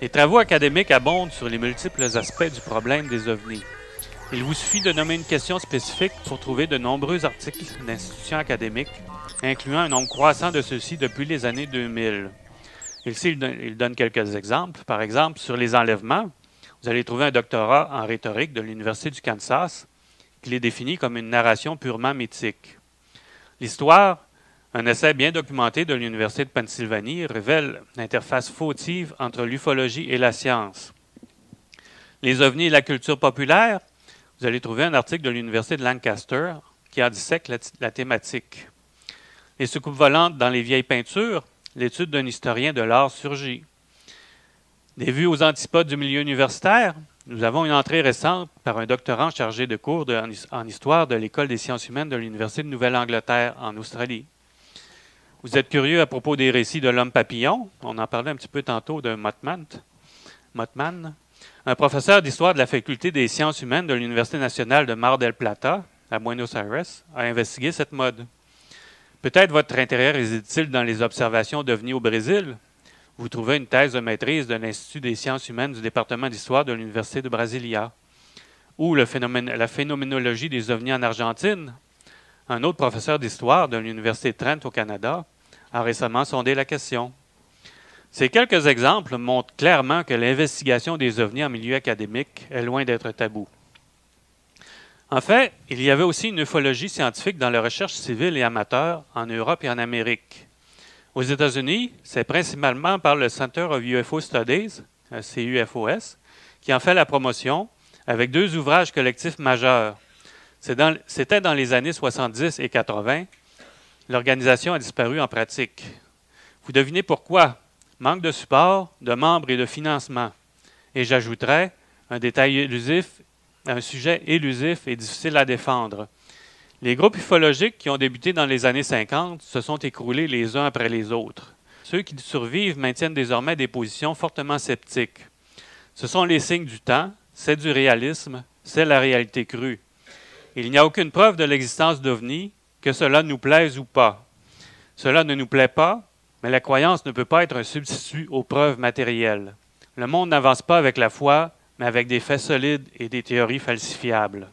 Les travaux académiques abondent sur les multiples aspects du problème des ovnis. Il vous suffit de nommer une question spécifique pour trouver de nombreux articles d'institutions académiques, incluant un nombre croissant de ceux-ci depuis les années 2000. Ici, il donne quelques exemples. Par exemple, sur les enlèvements, vous allez trouver un doctorat en rhétorique de l'Université du Kansas qui les définit comme une narration purement mythique. L'histoire, un essai bien documenté de l'Université de Pennsylvanie, révèle l'interface fautive entre l'ufologie et la science. Les ovnis et la culture populaire, vous allez trouver un article de l'Université de Lancaster qui en dissèque la, la thématique. Les soucoupes volantes dans les vieilles peintures, l'étude d'un historien de l'art surgit. Des vues aux antipodes du milieu universitaire, nous avons une entrée récente par un doctorant chargé de cours en histoire de l'École des sciences humaines de l'Université de Nouvelle-Angleterre en Australie. Vous êtes curieux à propos des récits de l'homme papillon? On en parlait un petit peu tantôt de. Motman, un professeur d'histoire de la faculté des sciences humaines de l'Université nationale de Mar del Plata, à Buenos Aires, a investigué cette mode. Peut-être votre intérêt réside-t-il dans les observations d'OVNI au Brésil? Vous trouvez une thèse de maîtrise de l'Institut des sciences humaines du département d'histoire de l'Université de Brasilia. Ou la phénoménologie des ovnis en Argentine? Un autre professeur d'histoire de l'Université de Trent au Canada a récemment sondé la question. Ces quelques exemples montrent clairement que l'investigation des ovnis en milieu académique est loin d'être tabou. En fait, il y avait aussi une ufologie scientifique dans la recherche civile et amateur en Europe et en Amérique. Aux États-Unis, c'est principalement par le Center of UFO Studies, euh, CUFOS, qui en fait la promotion avec deux ouvrages collectifs majeurs. C'était dans, les années 70 et 80. L'organisation a disparu en pratique. Vous devinez pourquoi? Manque de support, de membres et de financement. Et j'ajouterais un détail un sujet élusif et difficile à défendre. Les groupes ufologiques qui ont débuté dans les années 50 se sont écroulés les uns après les autres. Ceux qui survivent maintiennent désormais des positions fortement sceptiques. Ce sont les signes du temps, c'est du réalisme, c'est la réalité crue. Il n'y a aucune preuve de l'existence d'OVNI, que cela nous plaise ou pas. Cela ne nous plaît pas, mais la croyance ne peut pas être un substitut aux preuves matérielles. Le monde n'avance pas avec la foi, mais avec des faits solides et des théories falsifiables.